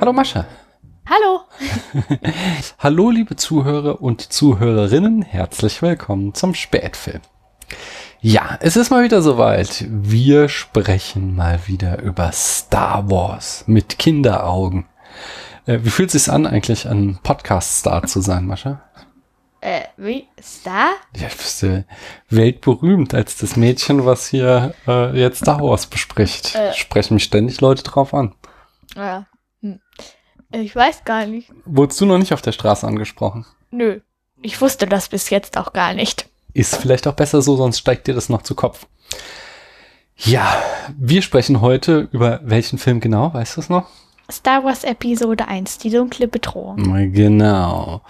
Hallo Mascha. Hallo. Hallo liebe Zuhörer und Zuhörerinnen, herzlich willkommen zum Spätfilm. Ja, es ist mal wieder soweit. Wir sprechen mal wieder über Star Wars mit Kinderaugen. Äh, wie fühlt es sich an, eigentlich ein Podcast-Star zu sein, Mascha? Äh, wie? Star? Ja, du bist ja weltberühmt als das Mädchen, was hier äh, jetzt Star Wars bespricht. Äh. Sprechen mich ständig Leute drauf an. Ja. Ich weiß gar nicht. Wurdest du noch nicht auf der Straße angesprochen? Nö. Ich wusste das bis jetzt auch gar nicht. Ist vielleicht auch besser so, sonst steigt dir das noch zu Kopf. Ja, wir sprechen heute über welchen Film genau, weißt du es noch? Star Wars Episode 1, die dunkle Bedrohung. Genau.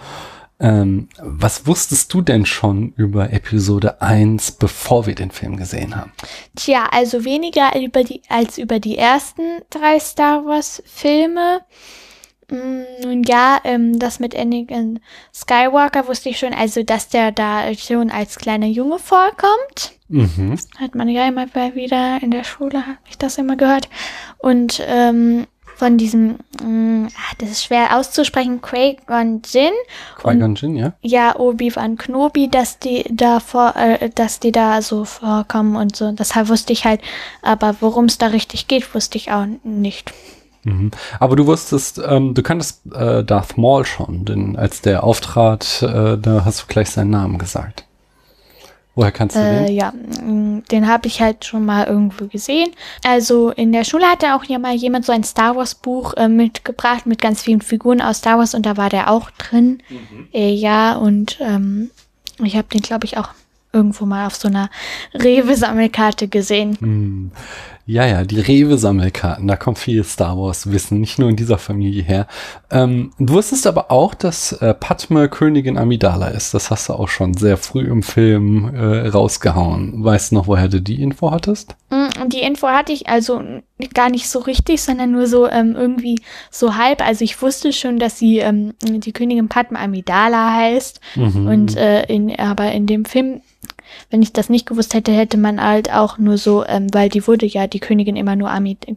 Ähm, was wusstest du denn schon über Episode 1, bevor wir den Film gesehen haben? Tja, also weniger über die, als über die ersten drei Star Wars Filme. Mm, Nun ja, ähm, das mit Anakin Skywalker wusste ich schon, also dass der da schon als kleiner Junge vorkommt. Mhm. Hat man ja immer wieder in der Schule, habe ich das immer gehört. Und ähm, von diesem, mh, ah, das ist schwer auszusprechen, Qui-Gon Jinn, Qui-Gon Jinn, ja? ja, Obi-Wan Knobi, dass die da vor, äh, dass die da so vorkommen und so. Deshalb wusste ich halt, aber worum es da richtig geht, wusste ich auch nicht. Mhm. Aber du wusstest, ähm, du kanntest äh, Darth Maul schon, denn als der auftrat, äh, da hast du gleich seinen Namen gesagt. Woher kannst du Äh, den? ja, mh, den habe ich halt schon mal irgendwo gesehen. Also in der Schule hatte auch ja mal jemand so ein Star Wars Buch äh, mitgebracht mit ganz vielen Figuren aus Star Wars und da war der auch drin. Äh, ja, und ähm, ich habe den, glaube ich, auch irgendwo mal auf so einer Rewe-Sammelkarte gesehen. Hm. Ja, ja, die Rewe-Sammelkarten, da kommt viel Star Wars-Wissen, nicht nur in dieser Familie her. Ähm, du wusstest aber auch, dass äh, Padme Königin Amidala ist. Das hast du auch schon sehr früh im Film äh, rausgehauen. Weißt du noch, woher du die Info hattest? Mm, Die Info hatte ich also gar nicht so richtig, sondern nur so ähm, irgendwie so halb. Also ich wusste schon, dass sie ähm, die Königin Padma Amidala heißt. Mhm. Und äh, in, aber in dem Film, wenn ich das nicht gewusst hätte, hätte man halt auch nur so, ähm, weil die wurde ja die Königin immer nur Amid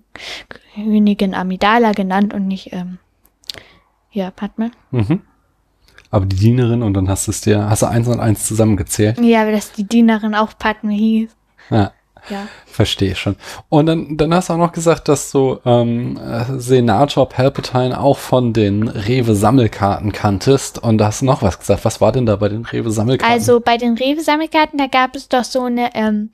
Königin Amidala genannt und nicht ähm, ja Padme. Mhm. Aber die Dienerin und dann hast du es dir, hast du eins und eins zusammengezählt. Ja, aber dass die Dienerin auch Padme hieß. Ja. Ja. Verstehe schon. Und dann, dann hast du auch noch gesagt, dass du ähm, äh, Senator Palpatine auch von den Rewe-Sammelkarten kanntest. Und da hast du noch was gesagt. Was war denn da bei den Rewe-Sammelkarten? Also bei den Rewe-Sammelkarten, da gab es doch so eine, ähm,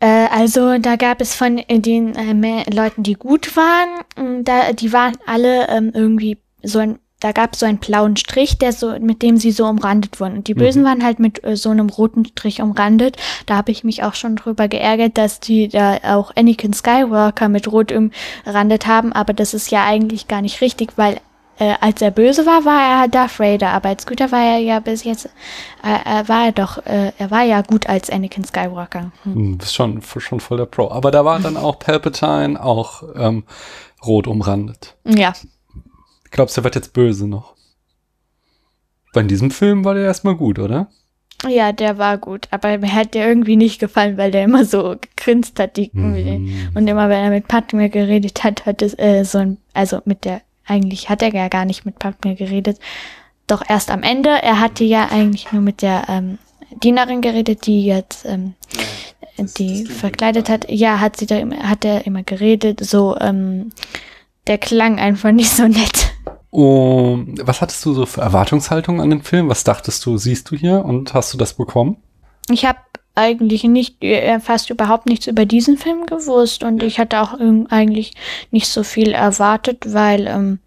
äh, also da gab es von äh, den äh, Leuten, die gut waren, da, die waren alle ähm, irgendwie so ein, da gab es so einen blauen Strich, der so, mit dem sie so umrandet wurden. Und die Bösen waren halt mit äh, so einem roten Strich umrandet. Da habe ich mich auch schon drüber geärgert, dass die da auch Anakin Skywalker mit rot umrandet haben. Aber das ist ja eigentlich gar nicht richtig, weil äh, als er böse war, war er Darth Vader, aber als Güter war er ja bis jetzt, äh, äh, war er doch, äh, er war ja gut als Anakin Skywalker. Hm. Hm, bist schon, schon voll der Pro. Aber da war dann auch Palpatine auch ähm, rot umrandet. Ja, Glaubst du, der wird jetzt böse noch? Bei diesem Film war der erstmal gut, oder? ja, der war gut, aber mir hat der irgendwie nicht gefallen, weil der immer so gegrinst hat, die, Mhm. und immer wenn er mit Padme geredet hat, hat es äh, so ein, also mit der, eigentlich hat er ja gar nicht mit Padme geredet, doch erst am Ende, er hatte ja eigentlich nur mit der ähm, Dienerin geredet, die jetzt ähm, die verkleidet hat, ja, hat sie da immer, hat er immer geredet, so, ähm, der klang einfach nicht so nett. Und was hattest du so für Erwartungshaltung an den Film? Was dachtest du, siehst du hier und hast du das bekommen? Ich habe eigentlich nicht, äh, fast überhaupt nichts über diesen Film gewusst und ich hatte auch eigentlich nicht so viel erwartet, weil, ähm,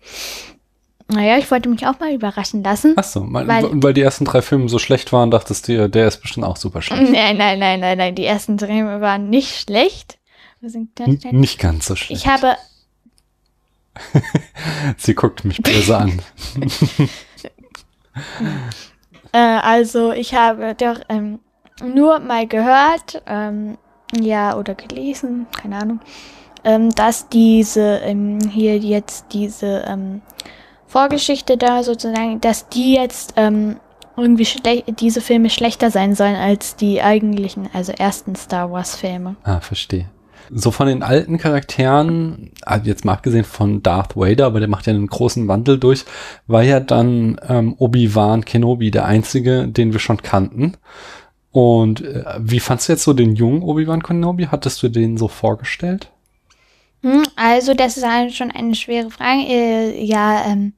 naja, ich wollte mich auch mal überraschen lassen. Ach so, weil, Weil- die ersten drei Filme so schlecht waren, dachtest du, der ist bestimmt auch super schlecht. Nein, nein, nein, nein, nein, die ersten Filme waren nicht schlecht. Nicht ganz so schlecht. Ich habe Sie guckt mich böse an. Äh, also ich habe doch ähm, nur mal gehört, ähm, ja, oder gelesen, keine Ahnung, ähm, dass diese ähm, hier jetzt diese ähm, Vorgeschichte da sozusagen, dass die jetzt ähm, irgendwie diese Filme schlechter sein sollen als die eigentlichen, also ersten Star Wars Filme. Ah, verstehe. So von den alten Charakteren, also jetzt mal abgesehen von Darth Vader, aber der macht ja einen großen Wandel durch, war ja dann ähm, Obi-Wan Kenobi der einzige, den wir schon kannten. Und äh, wie fandst du jetzt so den jungen Obi-Wan Kenobi? Hattest du den so vorgestellt? Hm, also, das ist halt schon eine schwere Frage. Äh, ja, ähm,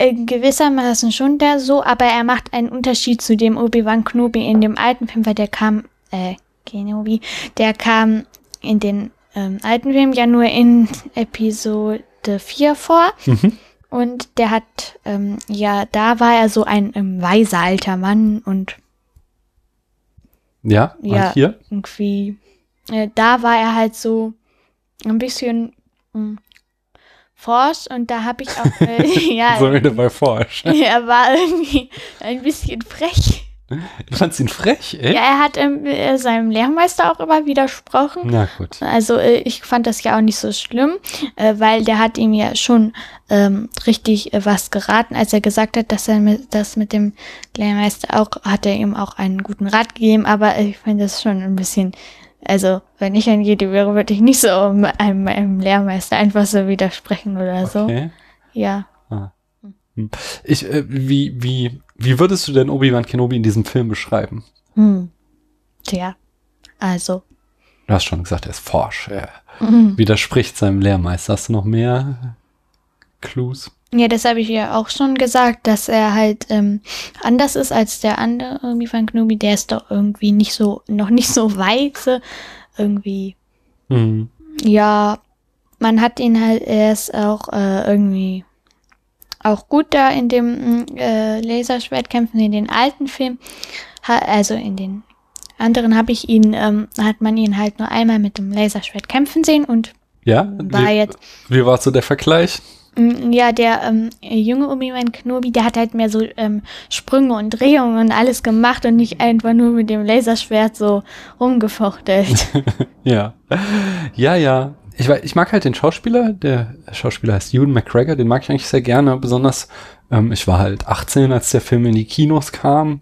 gewissermaßen schon der so, aber er macht einen Unterschied zu dem Obi-Wan Kenobi in dem alten Film, weil der kam, äh, Kenobi, der kam in den ähm, alten Film ja nur in Episode 4 vor. Mhm. Und der hat, ähm, ja, da war er so ein ähm, weiser alter Mann und Ja, Ja. und hier? irgendwie, äh, da war er halt so ein bisschen mh, forsch und da habe ich auch, äh, ja, So wieder bei Forsch. er war irgendwie ein bisschen frech. Du fandst ihn frech, ey? Ja, er hat ähm, äh, seinem Lehrmeister auch immer widersprochen. Na gut. Also äh, ich fand das ja auch nicht so schlimm, äh, weil der hat ihm ja schon ähm, richtig äh, was geraten, als er gesagt hat, dass er mit, das mit dem Lehrmeister auch, hat er ihm auch einen guten Rat gegeben, aber ich finde das schon ein bisschen, also wenn ich ein Jedi wäre, würde ich nicht so einem, einem, Lehrmeister einfach so widersprechen oder so. Okay. Ja. Ich, äh, wie, wie, wie würdest du denn Obi-Wan Kenobi in diesem Film beschreiben? Hm. Tja. Also. Du hast schon gesagt, er ist forsch. Er Mhm. widerspricht seinem Lehrmeister. Hast du noch mehr Clues? Ja, das habe ich ja auch schon gesagt, dass er halt ähm, anders ist als der andere irgendwie von Kenobi. Der ist doch irgendwie nicht so, noch nicht so weise. Irgendwie, Hm. ja, man hat ihn halt, er ist auch äh, irgendwie auch gut da in dem mm, äh, Laserschwertkämpfen in den alten Filmen. Ha, also in den anderen habe ich ihn, ähm, hat man ihn halt nur einmal mit dem Laserschwert kämpfen sehen und Ja? war wie, jetzt wie war so der Vergleich? Mm, Ja, der ähm, junge Obi-Wan Kenobi, der hat halt mehr so ähm, Sprünge und Drehungen und alles gemacht und nicht einfach nur mit dem Laserschwert so rumgefuchtelt. Ja. Ja, ja. Ich, ich mag halt den Schauspieler. Der Schauspieler heißt Ewan McGregor. Den mag ich eigentlich sehr gerne. Besonders, ähm, ich war halt 18, als der Film in die Kinos kam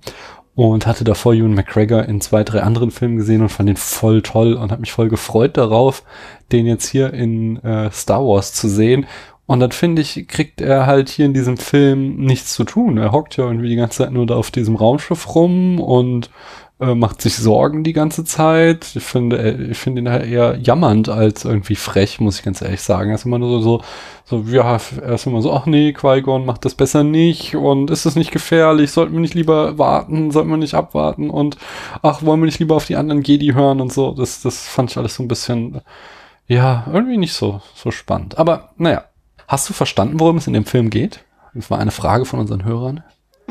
und hatte davor Ewan McGregor in zwei, drei anderen Filmen gesehen und fand den voll toll und habe mich voll gefreut darauf, den jetzt hier in äh, Star Wars zu sehen. Und dann finde ich, kriegt er halt hier in diesem Film nichts zu tun. Er hockt ja irgendwie die ganze Zeit nur da auf diesem Raumschiff rum und äh, macht sich Sorgen die ganze Zeit. Ich finde, er- ich finde ihn halt eher jammernd als irgendwie frech, muss ich ganz ehrlich sagen. Er ist immer nur so, so, so ja, er ist immer so, ach nee, Qui-Gon macht das besser nicht und ist das nicht gefährlich? Sollten wir nicht lieber warten? Sollten wir nicht abwarten? Und ach, wollen wir nicht lieber auf die anderen Jedi hören und so? Das, das fand ich alles so ein bisschen, ja, irgendwie nicht so, so spannend. Aber naja, hast du verstanden, worum es in dem Film geht? Das war eine Frage von unseren Hörern.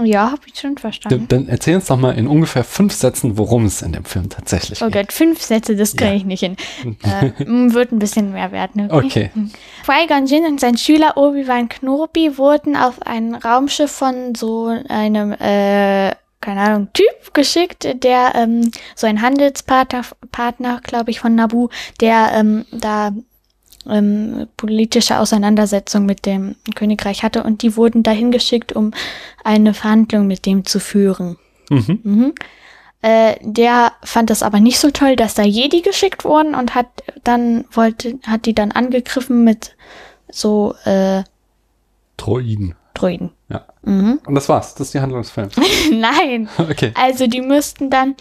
Ja, habe ich schon verstanden. dann erzähl uns doch mal in ungefähr fünf Sätzen, worum es in dem Film tatsächlich Oh geht. Gott, fünf Sätze, das kriege Ja. ich nicht hin. Äh, mm, wird ein bisschen mehr werden. Okay. Qui-Gon Jinn und sein Schüler Obi-Wan Kenobi wurden auf ein Raumschiff von so einem, äh, keine Ahnung, Typ geschickt, der ähm, so ein Handelspartner, Partner, glaube ich, von Nabu, der ähm, da ähm, politische Auseinandersetzung mit dem Königreich hatte und die wurden dahin geschickt, um eine Verhandlung mit dem zu führen. Mhm. Mhm. Äh, der fand das aber nicht so toll, dass da Jedi geschickt wurden und hat dann wollte, hat die dann angegriffen mit so äh, Droiden. Droiden. Ja. Mhm. Und das war's. Das ist die Handlung des Films. Nein. Okay. Also die mussten dann,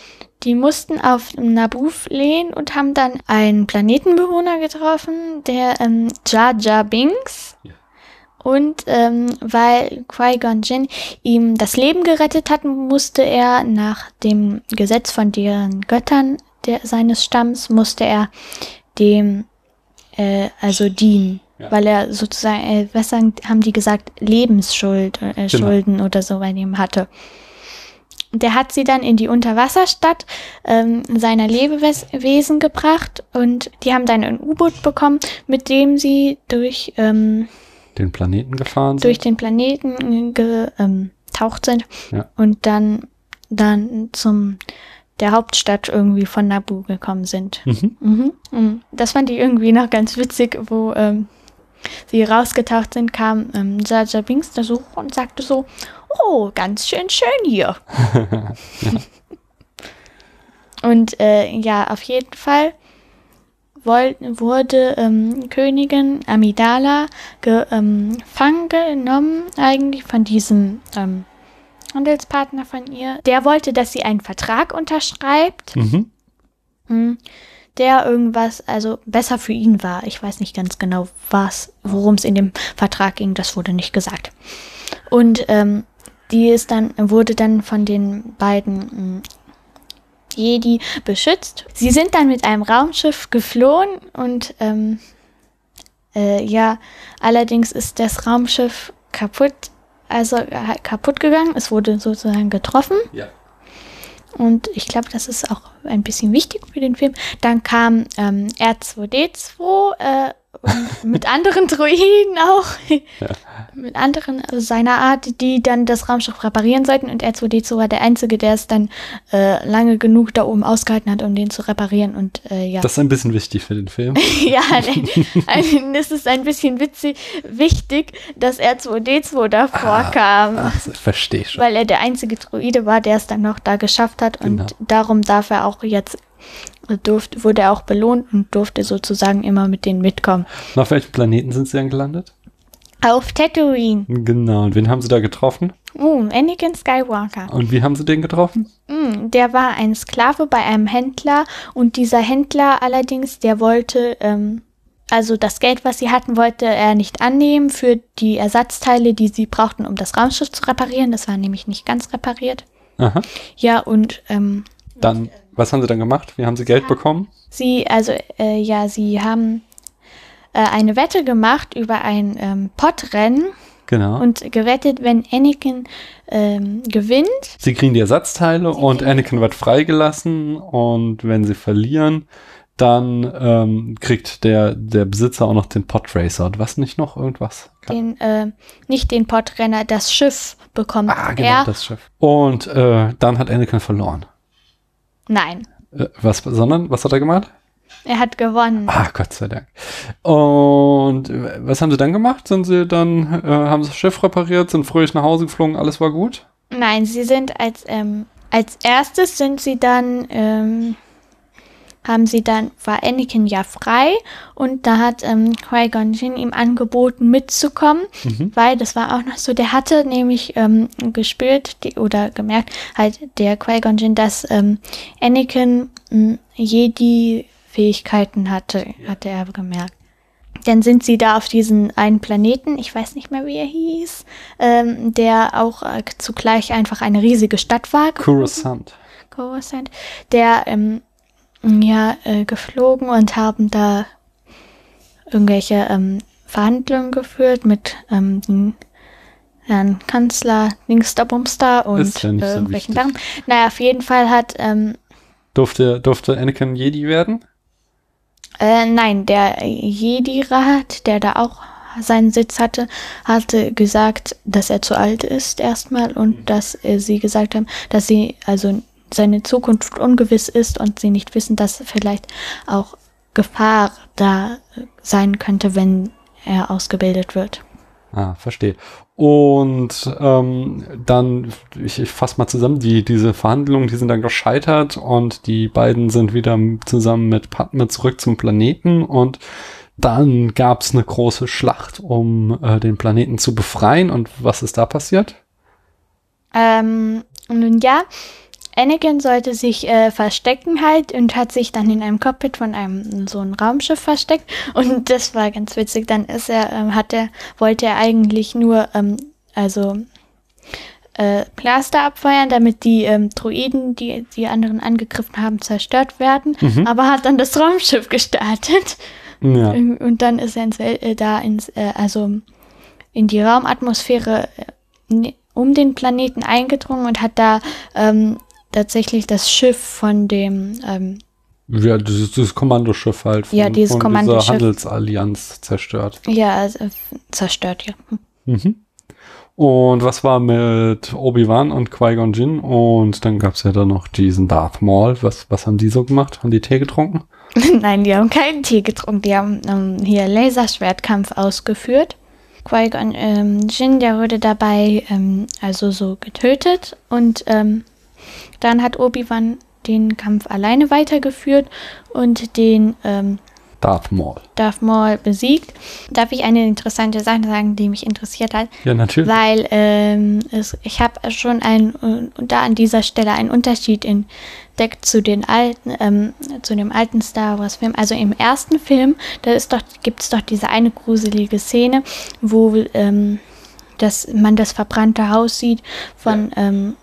die mussten auf Naboo fliehen und haben dann einen Planetenbewohner getroffen, der ähm, Jar Jar Binks. Ja. Und ähm, weil Qui-Gon Jinn ihm das Leben gerettet hat, musste er nach dem Gesetz von deren Göttern der, seines Stamms, musste er dem äh, also dienen. Ja. Weil er sozusagen, äh, was sagen, haben die gesagt, Lebensschuld, äh, Genau. Schulden oder so bei ihm hatte. Der hat sie dann in die Unterwasserstadt ähm, seiner Lebewesen gebracht und die haben dann ein U-Boot bekommen, mit dem sie durch, ähm, Den Planeten gefahren durch sind. den Planeten getaucht ähm, sind Ja. und dann, dann zum der Hauptstadt irgendwie von Naboo gekommen sind. Mhm. Mhm. mhm. Das fand ich irgendwie noch ganz witzig, wo ähm, sie rausgetaucht sind, kam ähm, Jar Binks da so und sagte so, oh, ganz schön schön hier. Und äh, ja, auf jeden Fall woll, wurde ähm, Königin Amidala gefangen ähm, genommen, eigentlich von diesem ähm, Handelspartner von ihr. Der wollte, dass sie einen Vertrag unterschreibt, Mhm. hm, der irgendwas, also besser für ihn war. Ich weiß nicht ganz genau, was, worum es in dem Vertrag ging, das wurde nicht gesagt. Und ähm, die ist dann, wurde dann von den beiden hm, Jedi beschützt. Sie sind dann mit einem Raumschiff geflohen und ähm, äh, ja, allerdings ist das Raumschiff kaputt, also äh, kaputt gegangen. Es wurde sozusagen getroffen. Ja. Und ich glaube, das ist auch ein bisschen wichtig für den Film. Dann kam ähm, R2D2 äh, mit anderen Droiden auch. Mit anderen also seiner Art, die dann das Raumschiff reparieren sollten. Und R2D2 war der Einzige, der es dann äh, lange genug da oben ausgehalten hat, um den zu reparieren. Und äh, ja. Das ist ein bisschen wichtig für den Film. ja, ein, es ist ein bisschen witzig, wichtig, dass R2D2 da vorkam. Ach, ich verstehe schon. Weil er der einzige Droide war, der es dann noch da geschafft hat. Und Genau. darum darf er auch jetzt, durfte, wurde er auch belohnt und durfte sozusagen immer mit denen mitkommen. Und auf welchem Planeten sind sie dann gelandet? Auf Tatooine. Genau. Und wen haben sie da getroffen? Oh, Anakin Skywalker. Und wie haben sie den getroffen? Mm, der war ein Sklave bei einem Händler und dieser Händler allerdings, der wollte, ähm, also das Geld, was sie hatten, wollte er nicht annehmen für die Ersatzteile, die sie brauchten, um das Raumschiff zu reparieren. Das war nämlich nicht ganz repariert. Aha. Ja, und ähm, Dann, was haben sie dann gemacht? Wie haben sie Geld bekommen? sie, also äh, ja, sie haben äh, eine Wette gemacht über ein ähm, Podrennen Genau. und gewettet, wenn Anakin ähm, gewinnt, sie kriegen die Ersatzteile und Anakin wird freigelassen und wenn sie verlieren, dann ähm, kriegt der, der Besitzer auch noch den Podracer und was nicht noch? Irgendwas? den, äh, nicht den Podrenner, das Schiff bekommt Ah, genau, er. das Schiff. Und äh, dann hat Anakin verloren. Nein, Äh, was, sondern, was hat er gemacht? er hat gewonnen. Ah, Gott sei Dank. Und äh, was haben sie dann gemacht? Sind sie dann, äh, haben sie das Schiff repariert, sind fröhlich nach Hause geflogen, alles war gut? Nein, sie sind als, ähm, als erstes sind sie dann, ähm, haben sie dann, war Anakin ja frei und da hat ähm, Qui-Gon Jinn ihm angeboten mitzukommen, weil das war auch noch so, der hatte nämlich ähm, gespürt die, oder gemerkt, halt der Qui-Gon Jinn, dass ähm, Anakin mh, Jedi-Fähigkeiten hatte, hatte er gemerkt. Dann sind sie da auf diesen einen Planeten, ich weiß nicht mehr, wie er hieß, ähm, der auch äh, zugleich einfach eine riesige Stadt war. Coruscant. Coruscant, der ähm, ja äh, geflogen und haben da irgendwelche ähm, Verhandlungen geführt mit ähm, dem Herrn Kanzler Dingsterbumster und ja äh, so irgendwelchen wichtig. Sachen. Naja, auf jeden Fall hat ähm, Durfte, durfte Anakin Jedi werden? Äh, nein, der Jedi-Rat, der da auch seinen Sitz hatte, hatte gesagt, dass er zu alt ist erstmal und dass äh, sie gesagt haben, dass sie also seine Zukunft ungewiss ist und sie nicht wissen, dass vielleicht auch Gefahr da sein könnte, wenn er ausgebildet wird. Ah, verstehe. Und ähm, dann, ich, ich fasse mal zusammen, die, diese Verhandlungen, die sind dann gescheitert und die beiden sind wieder zusammen mit Padme zurück zum Planeten und dann gab es eine große Schlacht, um äh, den Planeten zu befreien. Und was ist da passiert? Ähm, nun ja, Anakin sollte sich äh, verstecken halt und hat sich dann in einem Cockpit von einem so einem Raumschiff versteckt. Und das war ganz witzig. Dann ist er, ähm, hat er, wollte er eigentlich nur, ähm, also äh, Plaster abfeuern, damit die ähm, Droiden, die die anderen angegriffen haben, zerstört werden, aber hat dann das Raumschiff gestartet. Ja. und dann ist er ins äh, da ins, äh, also in die Raumatmosphäre äh, ne- um den Planeten eingedrungen und hat da ähm, tatsächlich das Schiff von dem, ähm, Ja, dieses, dieses Kommandoschiff halt von, Ja, dieses von Kommandoschiff. dieser Handelsallianz zerstört. ja, also, zerstört, ja. Mhm. Und was war mit Obi-Wan und Qui-Gon Jinn? Und dann gab's ja dann noch diesen Darth Maul. Was, was haben die so gemacht? Haben die Tee getrunken? Nein, die haben keinen Tee getrunken, die haben ähm, hier Laserschwertkampf ausgeführt. Qui-Gon ähm, Jinn, der wurde dabei ähm, also so getötet und ähm, dann hat Obi-Wan den Kampf alleine weitergeführt und den ähm, Darth Maul. Darth Maul besiegt. Darf ich eine interessante Sache sagen, die mich interessiert hat? Ja, natürlich. Weil ähm, es, ich habe schon ein, äh, da an dieser Stelle einen Unterschied entdeckt zu den alten, ähm, zu dem alten Star Wars Film. Also im ersten Film, da ist doch, gibt es doch diese eine gruselige Szene, wo ähm, das, man das verbrannte Haus sieht von Ja. ähm,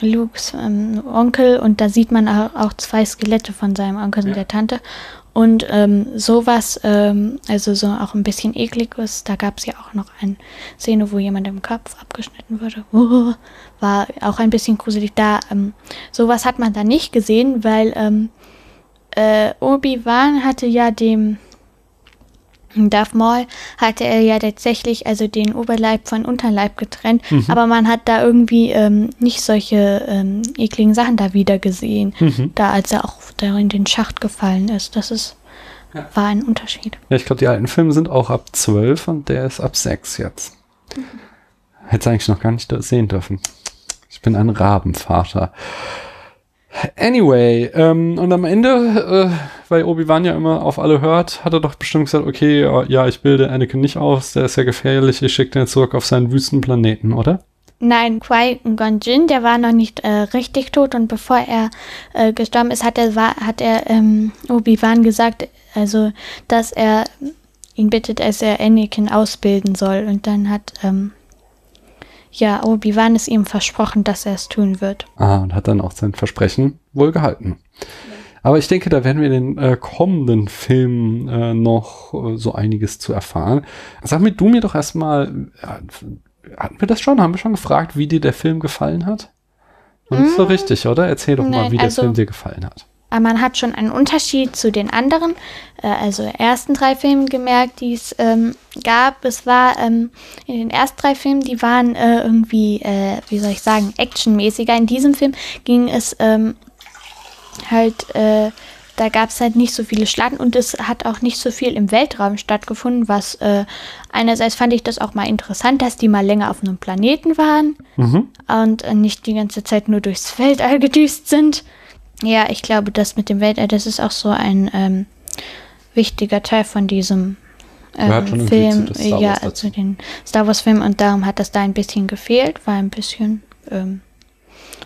Lukes ähm, Onkel und da sieht man auch, zwei Skelette von seinem Onkel und Ja. der Tante. Und ähm, sowas, ähm, also so auch ein bisschen ekliges, da gab es ja auch noch eine Szene, wo jemand im Kopf abgeschnitten wurde. Uh, war auch ein bisschen gruselig. Da, ähm, sowas hat man da nicht gesehen, weil ähm, äh, Obi-Wan hatte ja dem Darth Maul hatte er ja tatsächlich also den Oberleib von Unterleib getrennt, Mhm. aber man hat da irgendwie ähm, nicht solche ähm, ekligen Sachen da wieder gesehen, Mhm. da als er auch da in den Schacht gefallen ist. Das ist Ja. war ein Unterschied. Ja, ich glaube, die alten Filme sind auch ab 12 und der ist ab 6 jetzt. Hätte eigentlich noch gar nicht sehen dürfen. Ich bin ein Rabenvater. Anyway, ähm, und am Ende, äh, weil Obi-Wan ja immer auf alle hört, hat er doch bestimmt gesagt, okay, ja, ich bilde Anakin nicht aus, der ist ja gefährlich, ich schicke den zurück auf seinen Wüstenplaneten, oder? Nein, Qui-Gon Jinn, der war noch nicht äh, richtig tot und bevor er äh, gestorben ist, hat er, hat er ähm, Obi-Wan gesagt, also, dass er ihn bittet, dass er Anakin ausbilden soll. Und dann hat, ähm, ja, Obi-Wan es ihm versprochen, dass er es tun wird. Ah, und hat dann auch sein Versprechen wohl gehalten. Aber ich denke, da werden wir in den äh, kommenden Filmen äh, noch äh, so einiges zu erfahren. Sag mir du mir doch erstmal, äh, hatten wir das schon? Haben wir schon gefragt, wie dir der Film gefallen hat? Und nicht so richtig, oder? Erzähl doch mal, Nein, wie der also- Film dir gefallen hat. Aber man hat schon einen Unterschied zu den anderen, äh, also ersten drei Filmen gemerkt, die es ähm, gab. Es war ähm, in den ersten drei Filmen, die waren äh, irgendwie, äh, wie soll ich sagen, actionmäßiger. In diesem Film ging es ähm, halt, äh, da gab es halt nicht so viele Schlachten und es hat auch nicht so viel im Weltraum stattgefunden, was äh, einerseits fand ich das auch mal interessant, dass die mal länger auf einem Planeten waren Mhm. und äh, nicht die ganze Zeit nur durchs Weltall gedüst sind. Ja, ich glaube, das mit dem Weltall, das ist auch so ein ähm, wichtiger Teil von diesem ähm, Film, zu ja, dazu. zu den Star Wars Filmen und darum hat das da ein bisschen gefehlt, war ein bisschen ähm,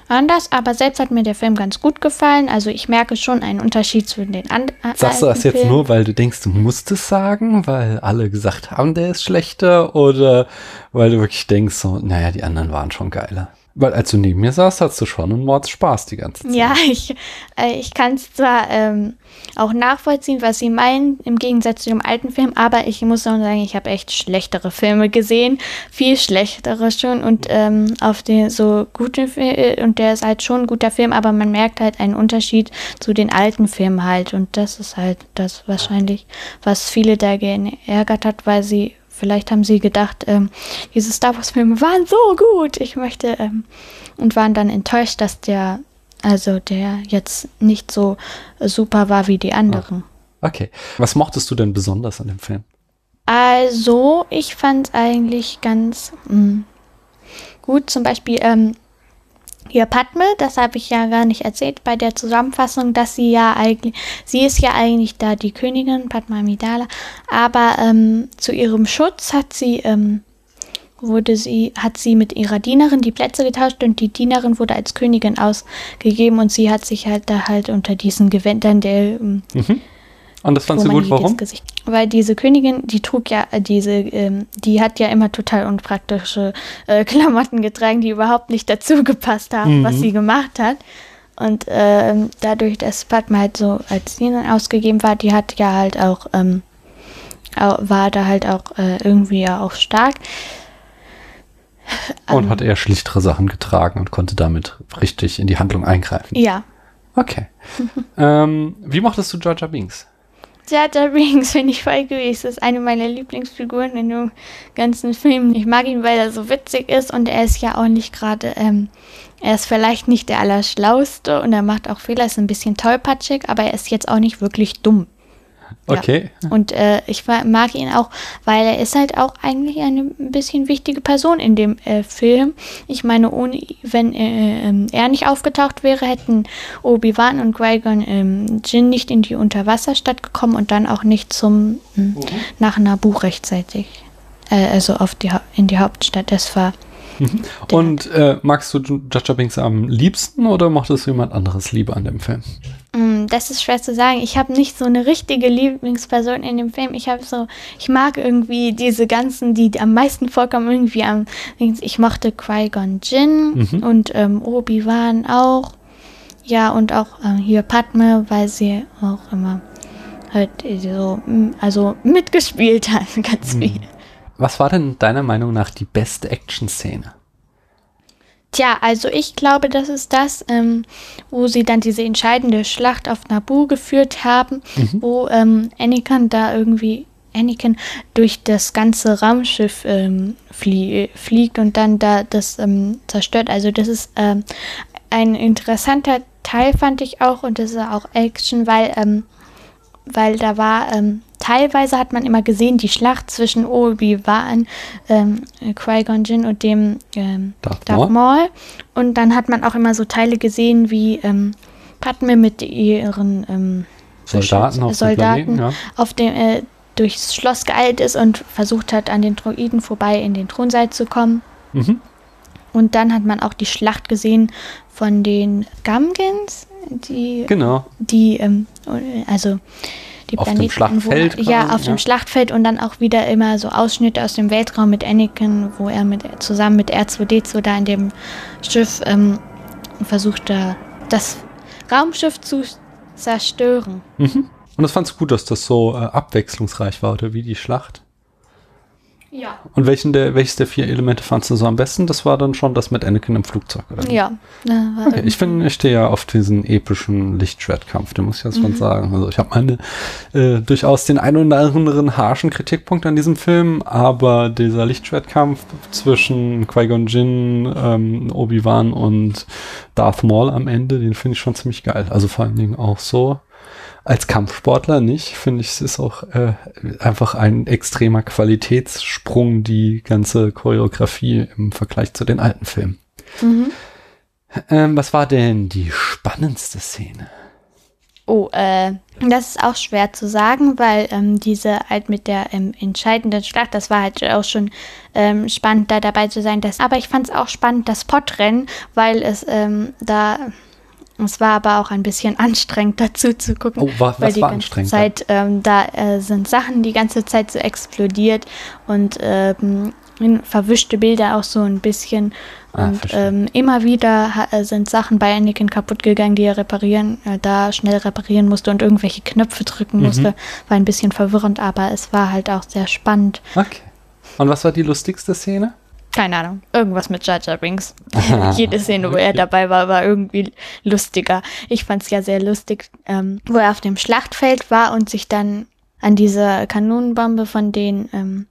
anders, aber selbst hat mir der Film ganz gut gefallen. Also ich merke schon einen Unterschied zu den anderen. Sagst du das jetzt nur, weil du denkst, du musst es sagen, weil alle gesagt haben, der ist schlechter, oder weil du wirklich denkst, so, naja, die anderen waren schon geiler? Weil als du neben mir saßt, hattest du schon einen Mordspaß die ganze Zeit. Ja, ich, äh, ich kann es zwar ähm, auch nachvollziehen, was Sie meinen, im Gegensatz zu dem alten Film, aber ich muss auch sagen, ich habe echt schlechtere Filme gesehen, viel schlechtere schon und ähm, auf den so guten Film, und der ist halt schon ein guter Film, aber man merkt halt einen Unterschied zu den alten Filmen halt und das ist halt das wahrscheinlich, was viele da geärgert hat, weil sie Vielleicht haben sie gedacht, ähm, diese Star Wars-Filme waren so gut. Ich möchte ähm, und waren dann enttäuscht, dass der, also der jetzt nicht so super war wie die anderen. Okay. Was mochtest du denn besonders an dem Film? Also, ich fand es eigentlich ganz mh, gut. Zum Beispiel ähm, hier Padme, das habe ich ja gar nicht erzählt bei der Zusammenfassung, dass sie ja eigentlich, sie ist ja eigentlich da die Königin, Padma Amidala, aber ähm, zu ihrem Schutz hat sie, ähm, wurde sie, hat sie mit ihrer Dienerin die Plätze getauscht und die Dienerin wurde als Königin ausgegeben und sie hat sich halt da halt unter diesen Gewändern der ähm, Und das fandst du gut, warum? Weil diese Königin, die trug ja äh, diese, ähm, die hat ja immer total unpraktische äh, Klamotten getragen, die überhaupt nicht dazu gepasst haben, Mhm. was sie gemacht hat. Und ähm, dadurch, dass Padma halt so als Dienerin ausgegeben war, die hat ja halt auch, ähm, war da halt auch äh, irgendwie ja auch stark. Und Ähm, hat eher schlichtere Sachen getragen und konnte damit richtig in die Handlung eingreifen. Ja. Okay. ähm, wie mochtest du Georgia Binks? Jar Binks finde ich voll gut. Das ist eine meiner Lieblingsfiguren in dem ganzen Film. Ich mag ihn, weil er so witzig ist und er ist ja auch nicht gerade, ähm, er ist vielleicht nicht der Allerschlauste und er macht auch Fehler, ist ein bisschen tollpatschig, aber er ist jetzt auch nicht wirklich dumm. Okay. Und äh, ich mag ihn auch, weil er ist halt auch eigentlich eine bisschen wichtige Person in dem äh, Film. Ich meine, ohne, wenn äh, ähm, er nicht aufgetaucht wäre, hätten Obi-Wan und Qui-Gon ähm, Jinn nicht in die Unterwasserstadt gekommen und dann auch nicht zum mh, nach Naboo rechtzeitig. Äh, also auf die, in die Hauptstadt. Das war Und äh, magst du Jar Binks am liebsten oder mochtest du jemand anderes lieber an dem Film? Mm, Das ist schwer zu sagen. Ich habe nicht so eine richtige Lieblingsperson in dem Film. Ich habe so, ich mag irgendwie diese ganzen, die am meisten vorkommen, irgendwie am. Ich mochte Qui-Gon Jinn Mhm. und ähm, Obi-Wan auch. Ja, und auch ähm, hier Padme, weil sie auch immer halt so, also mitgespielt hat, ganz viel. Was war denn deiner Meinung nach die beste Action-Szene? Tja, also ich glaube, das ist das, ähm, wo sie dann diese entscheidende Schlacht auf Naboo geführt haben, wo ähm, Anakin da irgendwie Anakin durch das ganze Raumschiff ähm, flie fliegt und dann da das ähm, zerstört. Also das ist ähm, ein interessanter Teil, fand ich auch, und das ist auch Action, weil ähm, weil da war, ähm, teilweise hat man immer gesehen, die Schlacht zwischen Obi-Wan, ähm, Qui-Gon Jinn und dem ähm, Darth Darth, Maul. Und dann hat man auch immer so Teile gesehen, wie ähm, Padme mit ihren ähm, Soldaten auf dem Soldaten Planeten, ja. auf dem, äh, durchs Schloss geeilt ist und versucht hat, an den Droiden vorbei in den Thronsaal zu kommen. Mhm. Und dann hat man auch die Schlacht gesehen von den Gumgans, die Genau. die, ähm, also die Auf dem Planeten, Schlachtfeld Wo, ja, quasi, auf dem ja. Schlachtfeld und dann auch wieder immer so Ausschnitte aus dem Weltraum mit Anakin, wo er mit zusammen mit R2D2 da in dem Schiff ähm, versucht, da das Raumschiff zu zerstören. Mhm. Und das fandst du gut, dass das so äh, abwechslungsreich war, oder wie die Schlacht? Ja. Und welchen der, welches der vier Elemente fandst du so am besten? Das war dann schon das mit Anakin im Flugzeug, oder? Ja. Okay, ich finde, ich stehe ja auf diesen epischen Lichtschwertkampf, den muss ich jetzt Mhm. schon sagen. Also ich habe meine äh, durchaus den ein oder anderen harschen Kritikpunkt an diesem Film, aber dieser Lichtschwertkampf zwischen Qui-Gon Jinn, ähm, Obi-Wan und Darth Maul am Ende, den finde ich schon ziemlich geil. Also vor allen Dingen auch so als Kampfsportler nicht, finde ich, es ist auch äh, einfach ein extremer Qualitätssprung, die ganze Choreografie im Vergleich zu den alten Filmen. Mhm. Ähm, was war denn die spannendste Szene? Oh, äh, das ist auch schwer zu sagen, weil ähm, diese halt mit der ähm, entscheidenden Schlacht, das war halt auch schon ähm, spannend, da dabei zu sein. Das, aber ich fand es auch spannend, das Podrennen, weil es ähm, da, es war aber auch ein bisschen anstrengend dazu zu gucken. Oh, wa- weil was die war ganze anstrengend? Zeit, ähm, da äh, sind Sachen die ganze Zeit so explodiert und ähm, verwischte Bilder auch so ein bisschen. Ah, Und verstehe. ähm, immer wieder äh, sind Sachen bei Anakin kaputt gegangen, die er reparieren, äh, da schnell reparieren musste und irgendwelche Knöpfe drücken Mhm. musste. War ein bisschen verwirrend, aber es war halt auch sehr spannend. Okay. Und was war die lustigste Szene? Keine Ahnung, irgendwas mit Jar Jar Binks. Jede Szene, wo er dabei war, war irgendwie lustiger. Ich fand es ja sehr lustig, ähm, wo er auf dem Schlachtfeld war und sich dann an dieser Kanonenbombe von den ähm,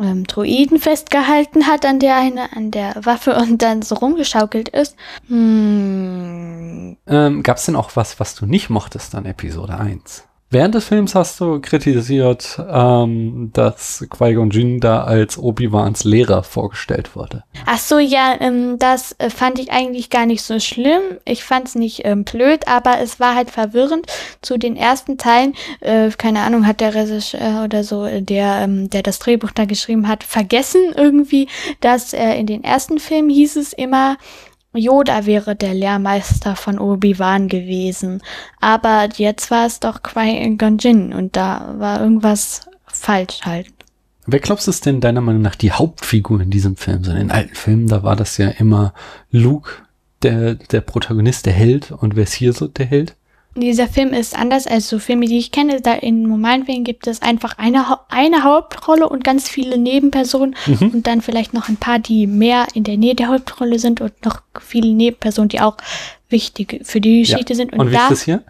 ähm, Droiden festgehalten hat an der eine, an der Waffe und dann so rumgeschaukelt ist. Hm, Ähm, Gab es denn auch was, was du nicht mochtest an Episode 1? Während des Films hast du kritisiert, ähm, dass Qui-Gon Jinn da als Obi-Wans Lehrer vorgestellt wurde. Ach so, ja, ähm, das äh, fand ich eigentlich gar nicht so schlimm. Ich fand es nicht ähm, blöd, aber es war halt verwirrend. Zu den ersten Teilen, äh, keine Ahnung, hat der Regisseur oder so, äh, der, ähm, der das Drehbuch da geschrieben hat, vergessen irgendwie, dass äh, in den ersten Filmen hieß es immer, Yoda wäre der Lehrmeister von Obi-Wan gewesen. Aber jetzt war es doch Qui-Gon Jinn und da war irgendwas falsch halt. Wer glaubst du ist denn deiner Meinung nach die Hauptfigur in diesem Film? So in alten Filmen, da war das ja immer Luke, der, der Protagonist, der Held. Und wer ist hier so der Held? Dieser Film ist anders als so Filme, die ich kenne. Da in normalen Filmen gibt es einfach eine, eine Hauptrolle und ganz viele Nebenpersonen Mhm. und dann vielleicht noch ein paar, die mehr in der Nähe der Hauptrolle sind und noch viele Nebenpersonen, die auch wichtig für die Geschichte sind. Und, wie ist da, das hier?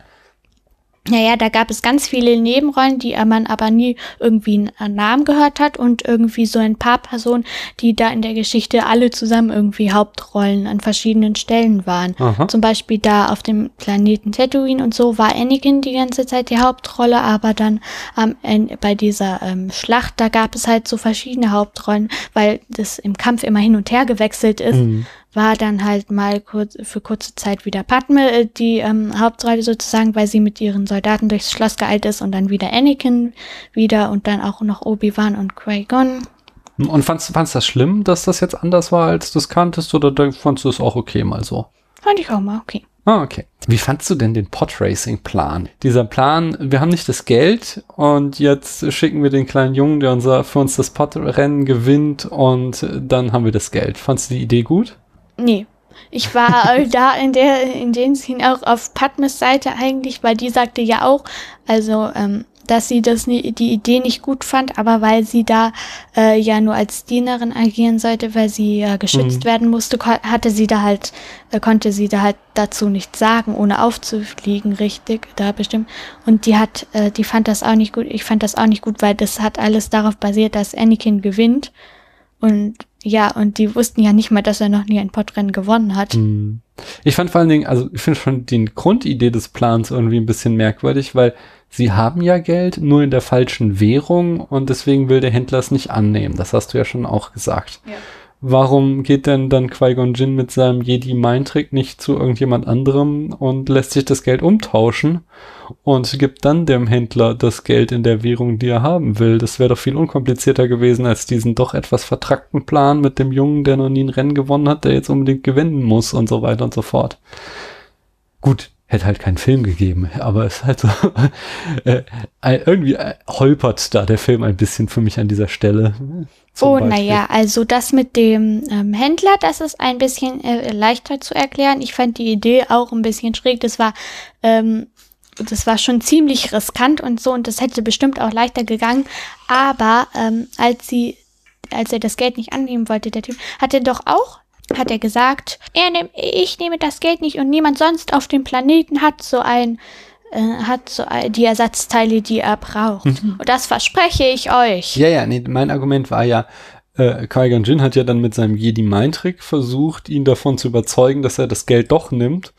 Naja, da gab es ganz viele Nebenrollen, die man aber nie irgendwie einen Namen gehört hat und irgendwie so ein paar Personen, die da in der Geschichte alle zusammen irgendwie Hauptrollen an verschiedenen Stellen waren. Aha. Zum Beispiel da auf dem Planeten Tatooine und so war Anakin die ganze Zeit die Hauptrolle, aber dann am Ende bei dieser ähm, Schlacht, da gab es halt so verschiedene Hauptrollen, weil das im Kampf immer hin und her gewechselt ist Mhm. War dann halt mal kurz, für kurze Zeit wieder Padme äh, die ähm, Hauptrolle sozusagen, weil sie mit ihren Soldaten durchs Schloss geeilt ist und dann wieder Anakin wieder und dann auch noch Obi-Wan und Qui-Gon. Und fandst, du das schlimm, dass das jetzt anders war, als du es kanntest, oder fandst du es auch okay mal so? Fand ich auch mal okay. Ah, okay. Wie fandst du denn den Podracing-Plan? Dieser Plan, wir haben nicht das Geld und jetzt schicken wir den kleinen Jungen, der unser, für uns das Podrennen gewinnt und dann haben wir das Geld. Fandst du die Idee gut? Nee. Ich war äh, da in der, in den Szenen auch auf Padmes Seite eigentlich, weil die sagte ja auch, also, ähm, dass sie das nie, die Idee nicht gut fand, aber weil sie da äh, ja nur als Dienerin agieren sollte, weil sie ja geschützt Mhm. werden musste, hatte sie da halt, äh, konnte sie da halt dazu nichts sagen, ohne aufzufliegen, richtig, da bestimmt. Und die hat, äh, die fand das auch nicht gut. Ich fand das auch nicht gut, weil das hat alles darauf basiert, dass Anakin gewinnt. Und ja, und die wussten ja nicht mal, dass er noch nie ein Podrennen gewonnen hat. Hm. Ich fand vor allen Dingen, also ich finde schon die Grundidee des Plans irgendwie ein bisschen merkwürdig, weil sie haben ja Geld, nur in der falschen Währung und deswegen will der Händler es nicht annehmen. Das hast du ja schon auch gesagt. Ja. Warum geht denn dann Qui-Gon Jinn mit seinem Jedi-Mind-Trick nicht zu irgendjemand anderem und lässt sich das Geld umtauschen und gibt dann dem Händler das Geld in der Währung, die er haben will? Das wäre doch viel unkomplizierter gewesen als diesen doch etwas vertrackten Plan mit dem Jungen, der noch nie ein Rennen gewonnen hat, der jetzt unbedingt gewinnen muss und so weiter und so fort. Gut, hätte halt keinen Film gegeben, aber es ist halt so, äh, irgendwie äh, holpert da der Film ein bisschen für mich an dieser Stelle. Zum oh, naja, also das mit dem ähm, Händler, das ist ein bisschen äh, leichter zu erklären. Ich fand die Idee auch ein bisschen schräg. Das war, ähm, das war schon ziemlich riskant und so und das hätte bestimmt auch leichter gegangen. Aber ähm, als sie, als er das Geld nicht annehmen wollte, der Typ, hat er doch auch, hat er gesagt, er nehm, ich nehme das Geld nicht und niemand sonst auf dem Planeten hat so ein äh, hat so ein, die Ersatzteile, die er braucht. Und das verspreche ich euch. Ja, ja, nee, mein Argument war ja, äh, Qui-Gon Jinn hat ja dann mit seinem Jedi-Mind-Trick versucht, ihn davon zu überzeugen, dass er das Geld doch nimmt.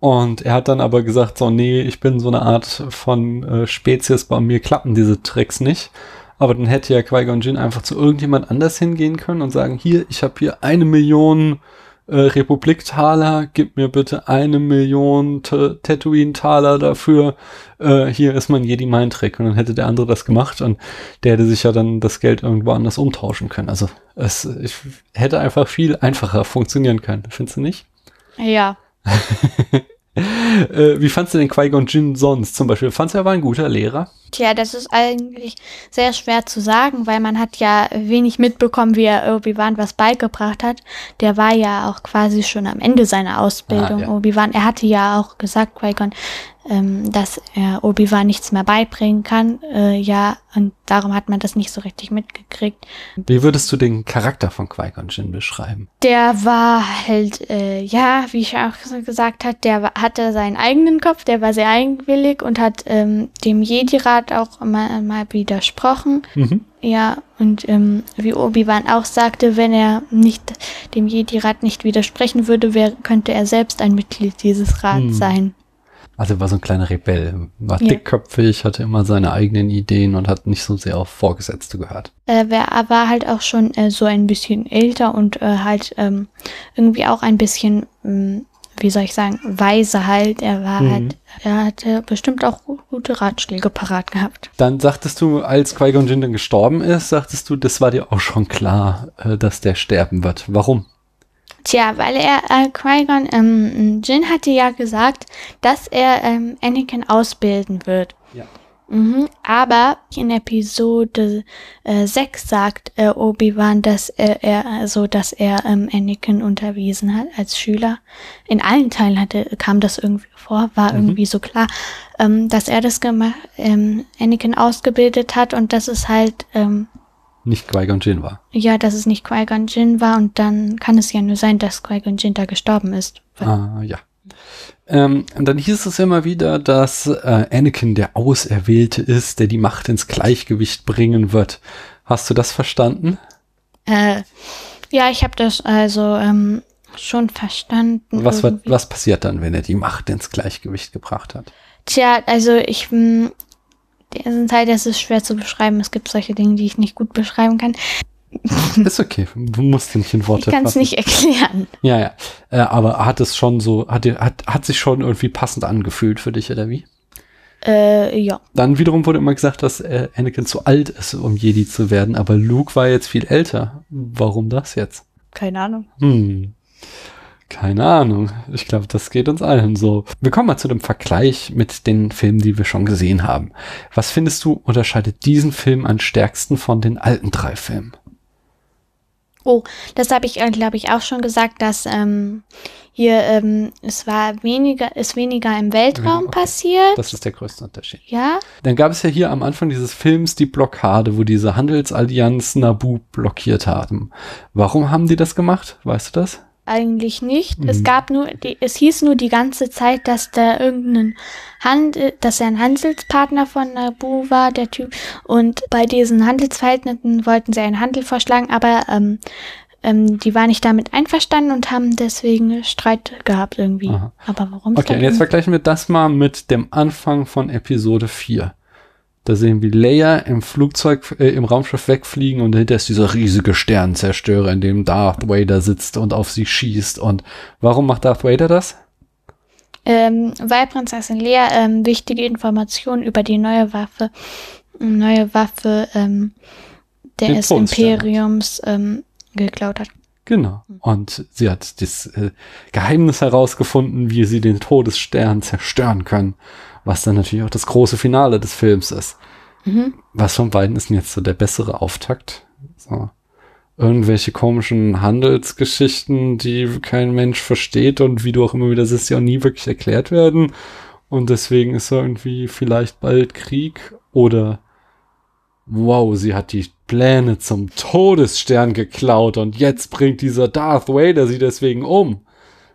Und er hat dann aber gesagt, so, nee, ich bin so eine Art von äh, Spezies, bei mir klappen diese Tricks nicht. Aber dann hätte ja Qui-Gon Jinn einfach zu irgendjemand anders hingehen können und sagen, hier, ich habe hier eine Million äh, Republik-Taler, gib mir bitte eine Million Tatooine-Taler dafür, äh, hier ist mein Jedi-Mind-Trick. Und dann hätte der andere das gemacht und der hätte sich ja dann das Geld irgendwo anders umtauschen können. Also es ich, hätte einfach viel einfacher funktionieren können, findest du nicht? Ja. Äh, wie fandst du den Qui-Gon Jinn sonst zum Beispiel? Fandst du, er war ein guter Lehrer? Tja, das ist eigentlich sehr schwer zu sagen, weil man hat ja wenig mitbekommen, wie er Obi-Wan was beigebracht hat. Der war ja auch quasi schon am Ende seiner Ausbildung, Ah, ja. Obi-Wan. Er hatte ja auch gesagt, Qui-Gon, ähm, dass er Obi-Wan nichts mehr beibringen kann. Äh, ja, und darum hat man das nicht so richtig mitgekriegt. Wie würdest du den Charakter von Qui-Gon Jinn beschreiben? Der war halt, äh, ja, wie ich auch so gesagt hat, der hatte seinen eigenen Kopf, der war sehr eigenwillig und hat ähm, dem Jedi-Rat auch mal, mal widersprochen. Mhm. Ja, und ähm, wie Obi-Wan auch sagte, wenn er nicht dem Jedi-Rat nicht widersprechen würde, wäre, könnte er selbst ein Mitglied dieses Rats Hm. sein. Also war so ein kleiner Rebell, war Ja. dickköpfig, hatte immer seine eigenen Ideen und hat nicht so sehr auf Vorgesetzte gehört. Äh, er war halt auch schon äh, so ein bisschen älter und äh, halt ähm, irgendwie auch ein bisschen, ähm, wie soll ich sagen, weise halt. Er war Mhm. halt, er hatte bestimmt auch gu- gute Ratschläge parat gehabt. Dann sagtest du, als Qui-Gon Jinn dann gestorben ist, sagtest du, das war dir auch schon klar, äh, dass der sterben wird. Warum? Tja, weil er, äh, Qui-Gon, ähm, Jin hatte ja gesagt, dass er ähm, Anakin ausbilden wird. Ja. Mhm, aber in Episode äh, 6 sagt äh, Obi-Wan, dass er, er also, dass er ähm, Anakin unterwiesen hat als Schüler. In allen Teilen hatte, kam das irgendwie vor, war irgendwie so klar, ähm, dass er das gemacht, ähm, Anakin ausgebildet hat und dass es halt, ähm, Nicht Qui-Gon Jinn war. ja, dass es nicht Qui-Gon Jinn war und dann kann es ja nur sein, dass Qui-Gon Jinn da gestorben ist. Ah, ja. Ähm, und dann hieß es immer wieder, dass äh, Anakin der Auserwählte ist, der die Macht ins Gleichgewicht bringen wird. Hast du das verstanden? Äh, ja, ich habe das also ähm, schon verstanden. Was, wird, was passiert dann, wenn er die Macht ins Gleichgewicht gebracht hat? Tja, also ich hm, diesen Teil, das ist schwer zu beschreiben. Es gibt solche Dinge, die ich nicht gut beschreiben kann. Ist okay, du musst nicht in Worte Ich kann es nicht erklären. Ja, ja. Äh, aber hat es schon so, hat, hat, hat sich schon irgendwie passend angefühlt für dich, oder wie? Äh, ja. Dann wiederum wurde immer gesagt, dass äh, Anakin zu alt ist, um Jedi zu werden, aber Luke war jetzt viel älter. Warum das jetzt? Keine Ahnung. Hm. Keine Ahnung. Ich glaube, das geht uns allen so. Wir kommen mal zu dem Vergleich mit den Filmen, die wir schon gesehen haben. Was findest du unterscheidet diesen Film am stärksten von den alten drei Filmen? Oh, das habe ich, äh, glaube ich, auch schon gesagt, dass ähm, hier ähm, es war weniger, ist weniger im Weltraum Okay. passiert. Das ist der größte Unterschied. ja, Dann gab es ja hier am Anfang dieses Films die Blockade, wo diese Handelsallianz Nabu blockiert haben. Warum haben die das gemacht? Weißt du das? Eigentlich nicht. Mhm. Es gab nur, die, es hieß nur die ganze Zeit, dass da irgendein Handel, dass er ein Handelspartner von Nabu war, der Typ. Und bei diesen Handelsverhältnissen wollten sie einen Handel vorschlagen, aber ähm, ähm, die waren nicht damit einverstanden und haben deswegen Streit gehabt irgendwie. Aha. Aber warum? Okay, und jetzt vergleichen wir das mal mit dem Anfang von Episode 4. Da sehen wir Leia im Flugzeug, äh, im Raumschiff wegfliegen und dahinter ist dieser riesige Sternzerstörer, in dem Darth Vader sitzt und auf sie schießt. Und warum macht Darth Vader das? ähm, weil Prinzessin Lea ähm, wichtige Informationen über die neue Waffe, neue Waffe ähm, des. Imperiums ähm, geklaut hat. Genau. Und sie hat das äh, Geheimnis herausgefunden, wie sie den Todesstern zerstören können. Was dann natürlich auch das große Finale des Films ist. Mhm. Was von beiden ist denn jetzt so der bessere Auftakt? So. Irgendwelche komischen Handelsgeschichten, die kein Mensch versteht und wie du auch immer wieder siehst, ja auch nie wirklich erklärt werden. Und deswegen ist irgendwie vielleicht bald Krieg oder wow, sie hat die Pläne zum Todesstern geklaut und jetzt bringt dieser Darth Vader sie deswegen um.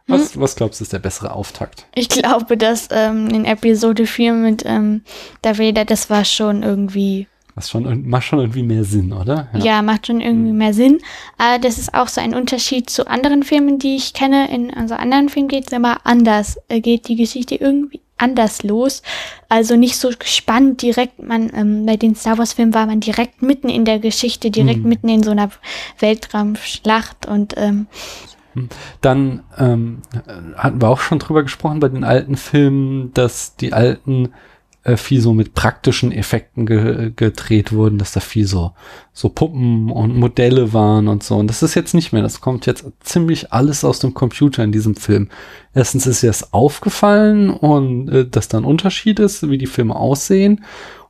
Was, was glaubst du, ist der bessere Auftakt? Ich glaube, dass ähm, in Episode 4 mit ähm, der Vader, das war schon irgendwie, Was schon, macht schon irgendwie mehr Sinn, oder? ja, macht schon irgendwie mehr Sinn. Aber das ist auch so ein Unterschied zu anderen Filmen, die ich kenne. In also anderen Filmen geht es immer anders, äh, geht die Geschichte irgendwie anders los. Also nicht so gespannt direkt, man, ähm, bei den Star Wars Filmen war man direkt mitten in der Geschichte, direkt Mhm. mitten in so einer Weltraumschlacht und ähm, Dann ähm, äh, hatten wir auch schon drüber gesprochen bei den alten Filmen, dass die alten äh, viel so mit praktischen Effekten ge gedreht wurden, dass da viel so, so Puppen und Modelle waren und so. Und das ist jetzt nicht mehr. Das kommt jetzt ziemlich alles aus dem Computer in diesem Film. Erstens ist das aufgefallen und äh, dass da ein Unterschied ist, wie die Filme aussehen.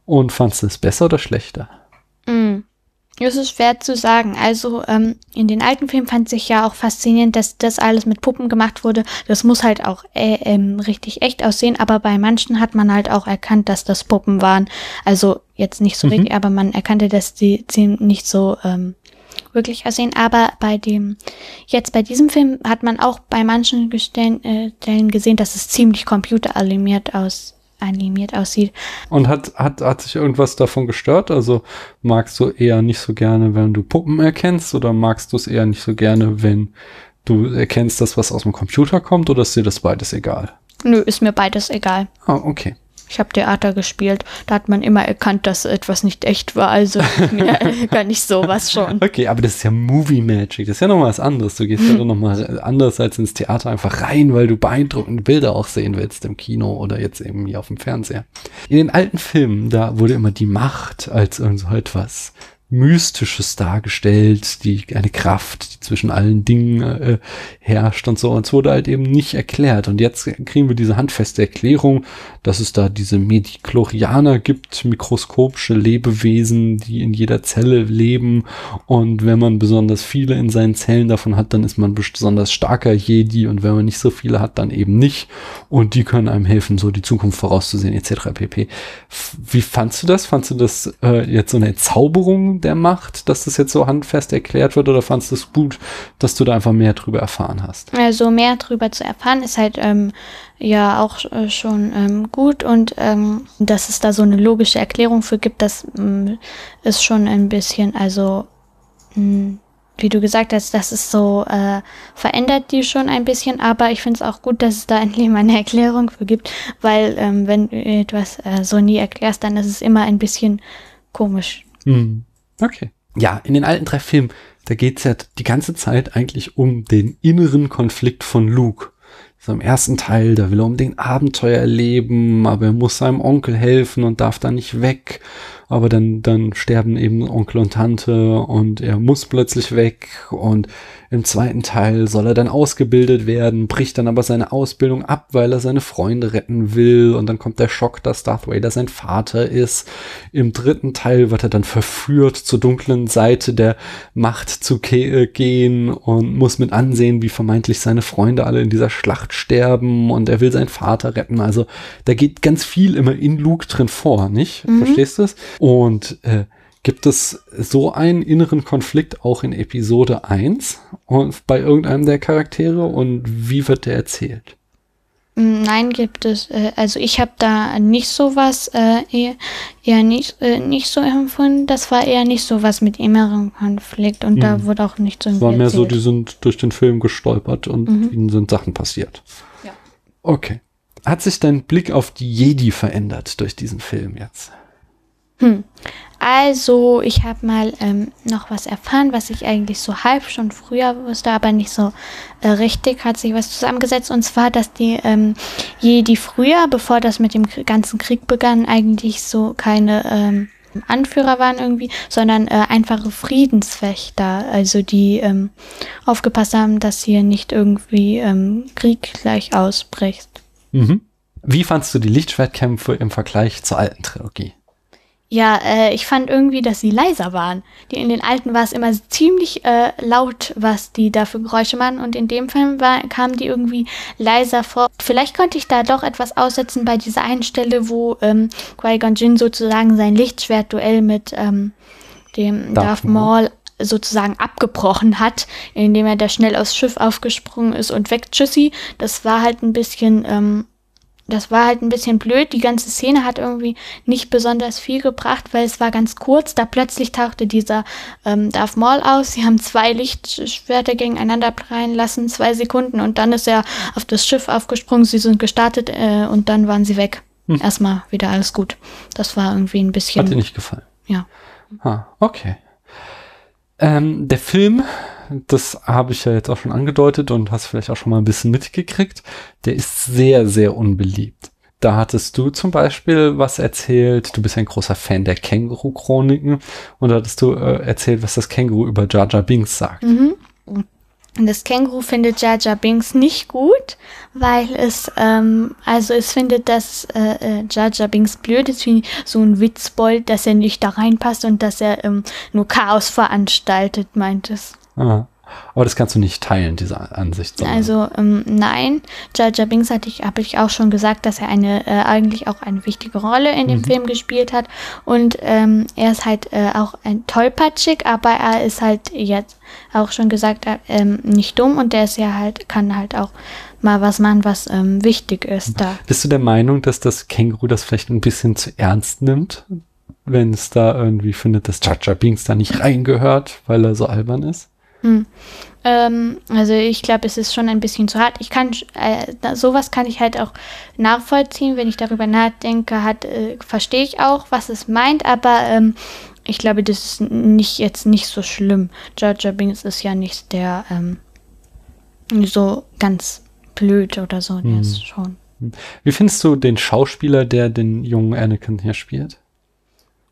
Und fandst du es besser oder schlechter? Es ist schwer zu sagen. Also ähm, in den alten Filmen fand ich ja auch faszinierend, dass das alles mit Puppen gemacht wurde. Das muss halt auch äh, ähm, richtig echt aussehen, aber bei manchen hat man halt auch erkannt, dass das Puppen waren. Also jetzt nicht so Mhm. richtig, aber man erkannte, dass die, die nicht so ähm, wirklich aussehen. Aber bei dem, jetzt bei diesem Film hat man auch bei manchen Gestellen, äh, Stellen gesehen, dass es ziemlich computeranimiert aus animiert aussieht. Und hat, hat, hat sich irgendwas davon gestört? Also magst du eher nicht so gerne, wenn du Puppen erkennst oder magst du es eher nicht so gerne, wenn du erkennst, dass was aus dem Computer kommt oder ist dir das beides egal? Nö, ist mir beides egal. Ah, okay. Ich habe Theater gespielt. Da hat man immer erkannt, dass etwas nicht echt war. Also kann ich sowas schon. Okay, aber das ist ja Movie Magic. Das ist ja noch mal was anderes. Du gehst ja noch mal anders als ins Theater einfach rein, weil du beeindruckende Bilder auch sehen willst im Kino oder jetzt eben hier auf dem Fernseher. In den alten Filmen, da wurde immer die Macht als irgend so etwas Mystisches dargestellt, die eine Kraft, die zwischen allen Dingen äh, herrscht und so. Und es wurde halt eben nicht erklärt. Und jetzt kriegen wir diese handfeste Erklärung, dass es da diese Mediklorianer gibt, mikroskopische Lebewesen, die in jeder Zelle leben. Und wenn man besonders viele in seinen Zellen davon hat, dann ist man besonders starker Jedi. Und wenn man nicht so viele hat, dann eben nicht. Und die können einem helfen, so die Zukunft vorauszusehen, etc. pp. Wie fandst du das? Fandst du das äh, jetzt so eine Entzauberung der macht, dass das jetzt so handfest erklärt wird oder fandest du es gut, dass du da einfach mehr drüber erfahren hast? Also mehr drüber zu erfahren ist halt ähm, ja auch äh, schon ähm, gut und ähm, dass es da so eine logische Erklärung für gibt, das ähm, ist schon ein bisschen, also mh, wie du gesagt hast, das ist so, äh, verändert die schon ein bisschen, aber ich finde es auch gut, dass es da endlich mal eine Erklärung für gibt, weil ähm, wenn du etwas äh, so nie erklärst, dann ist es immer ein bisschen komisch. Hm. Okay. Ja, in den alten drei Filmen, da geht's ja die ganze Zeit eigentlich um den inneren Konflikt von Luke. So im ersten Teil, da will er um den Abenteuer erleben, aber er muss seinem Onkel helfen und darf da nicht weg aber dann, dann sterben eben Onkel und Tante und er muss plötzlich weg und im zweiten Teil soll er dann ausgebildet werden, bricht dann aber seine Ausbildung ab, weil er seine Freunde retten will. Und dann kommt der Schock, dass Darth Vader sein Vater ist. Im dritten Teil wird er dann verführt, zur dunklen Seite der Macht zu äh, gehen und muss mit ansehen, wie vermeintlich seine Freunde alle in dieser Schlacht sterben. Und er will seinen Vater retten. Also da geht ganz viel immer in Luke drin vor, nicht? Mhm. Verstehst du es? Und äh, Gibt es so einen inneren Konflikt auch in Episode 1 und bei irgendeinem der Charaktere und wie wird der erzählt? Nein, gibt es. Äh, also ich habe da nicht so was, äh, eher, eher nicht, äh, nicht so empfunden. Das war eher nicht so was mit innerem Konflikt und mhm. da wurde auch nicht so Es war mehr erzählt. so, die sind durch den Film gestolpert und mhm. ihnen sind Sachen passiert. Ja. Okay. Hat sich dein Blick auf die Jedi verändert durch diesen Film jetzt? Hm. Also, ich habe mal ähm, noch was erfahren, was ich eigentlich so halb schon früher wusste, aber nicht so äh, richtig, hat sich was zusammengesetzt. Und zwar, dass die ähm, Jedi früher, bevor das mit dem ganzen Krieg begann, eigentlich so keine ähm, Anführer waren irgendwie, sondern äh, einfache Friedensfechter, also die ähm, aufgepasst haben, dass hier nicht irgendwie ähm, Krieg gleich ausbricht. Mhm. Wie fandst du die Lichtschwertkämpfe im Vergleich zur alten Trilogie? Ja, äh, ich fand irgendwie, dass sie leiser waren. Die, in den alten war es immer ziemlich äh, laut, was die da für Geräusche machen. Und in dem Fall war, kamen die irgendwie leiser vor. Vielleicht konnte ich da doch etwas aussetzen bei dieser einen Stelle, wo ähm, Qui-Gon Jinn sozusagen sein Lichtschwertduell mit ähm, dem Darth, Darth Maul sozusagen abgebrochen hat, indem er da schnell aufs Schiff aufgesprungen ist und weg, tschüssi. Das war halt ein bisschen ähm, das war halt ein bisschen blöd. Die ganze Szene hat irgendwie nicht besonders viel gebracht, weil es war ganz kurz. Da plötzlich tauchte dieser ähm, Darth Maul aus. Sie haben zwei Lichtschwerter gegeneinander prallen lassen, zwei Sekunden, und dann ist er auf das Schiff aufgesprungen. Sie sind gestartet äh, und dann waren sie weg. Hm. Erstmal wieder alles gut. Das war irgendwie ein bisschen. Hat dir nicht gefallen? Ja. Ah, okay. Ähm, der Film das habe ich ja jetzt auch schon angedeutet und hast vielleicht auch schon mal ein bisschen mitgekriegt, der ist sehr, sehr unbeliebt. Da hattest du zum Beispiel was erzählt, du bist ein großer Fan der Känguru-Chroniken und da hattest du äh, erzählt, was das Känguru über Jar Jar Binks sagt. Mhm. Das Känguru findet Jar Jar Binks nicht gut, weil es, ähm, also es findet, dass äh, äh, Jar Jar Binks blöd ist, wie so ein Witzbold, dass er nicht da reinpasst und dass er ähm, nur Chaos veranstaltet, meint es. Ah. Aber das kannst du nicht teilen, diese Ansicht. Also ähm, nein, Jar Binks hatte ich, habe ich auch schon gesagt, dass er eine äh, eigentlich auch eine wichtige Rolle in dem mhm. Film gespielt hat und ähm, er ist halt äh, auch ein tollpatschig, aber er ist halt jetzt auch schon gesagt äh, ähm, nicht dumm und der ist ja halt kann halt auch mal was machen, was ähm, wichtig ist da. Bist du der Meinung, dass das Känguru das vielleicht ein bisschen zu ernst nimmt? Wenn es da irgendwie findet, dass Jar Binks da nicht reingehört, weil er so albern ist? Hm. Ähm, also ich glaube, es ist schon ein bisschen zu hart. Ich kann äh, sowas kann ich halt auch nachvollziehen, wenn ich darüber nachdenke, hat äh, verstehe ich auch, was es meint, aber ähm, ich glaube, das ist nicht jetzt nicht so schlimm. Jar Binks ist ja nicht der ähm, so ganz blöd oder so, der hm. ist schon. Wie findest du den Schauspieler, der den jungen Anakin hier spielt?